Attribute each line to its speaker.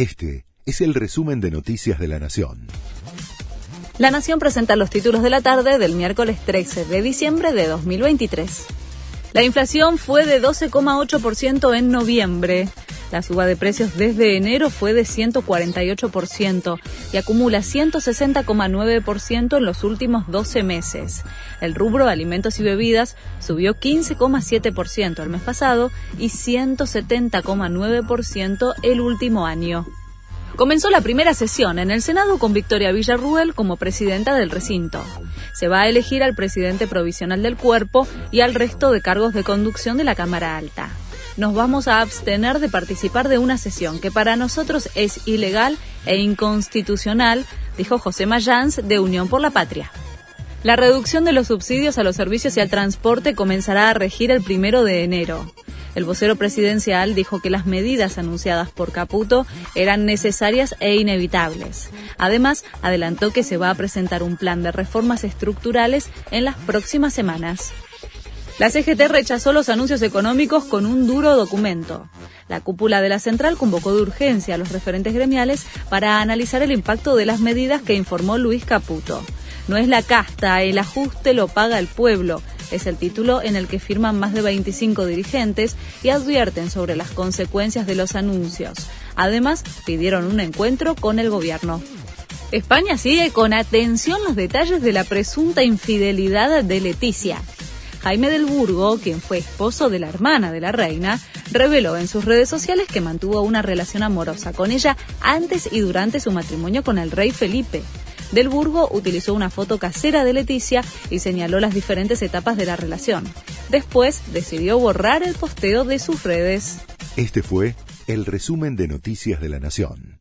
Speaker 1: Este es el resumen de Noticias de la Nación.
Speaker 2: La Nación presenta los títulos de la tarde del miércoles 13 de diciembre de 2023. La inflación fue de 12,8% en noviembre. La suba de precios desde enero fue de 148% y acumula 160,9% en los últimos 12 meses. El rubro de alimentos y bebidas subió 15,7% el mes pasado y 170,9% el último año. Comenzó la primera sesión en el Senado con Victoria Villarruel como presidenta del recinto. Se va a elegir al presidente provisional del cuerpo y al resto de cargos de conducción de la Cámara Alta. Nos vamos a abstener de participar de una sesión que para nosotros es ilegal e inconstitucional, dijo José Mayans de Unión por la Patria. La reducción de los subsidios a los servicios y al transporte comenzará a regir el primero de enero. El vocero presidencial dijo que las medidas anunciadas por Caputo eran necesarias e inevitables. Además, adelantó que se va a presentar un plan de reformas estructurales en las próximas semanas. La CGT rechazó los anuncios económicos con un duro documento. La cúpula de la central convocó de urgencia a los referentes gremiales para analizar el impacto de las medidas que informó Luis Caputo. No es la casta, el ajuste lo paga el pueblo, es el título en el que firman más de 25 dirigentes y advierten sobre las consecuencias de los anuncios. Además, pidieron un encuentro con el gobierno. España sigue con atención los detalles de la presunta infidelidad de Leticia. Jaime del Burgo, quien fue esposo de la hermana de la reina, reveló en sus redes sociales que mantuvo una relación amorosa con ella antes y durante su matrimonio con el rey Felipe. Del Burgo utilizó una foto casera de Leticia y señaló las diferentes etapas de la relación. Después decidió borrar el posteo de sus redes.
Speaker 1: Este fue el resumen de Noticias de la Nación.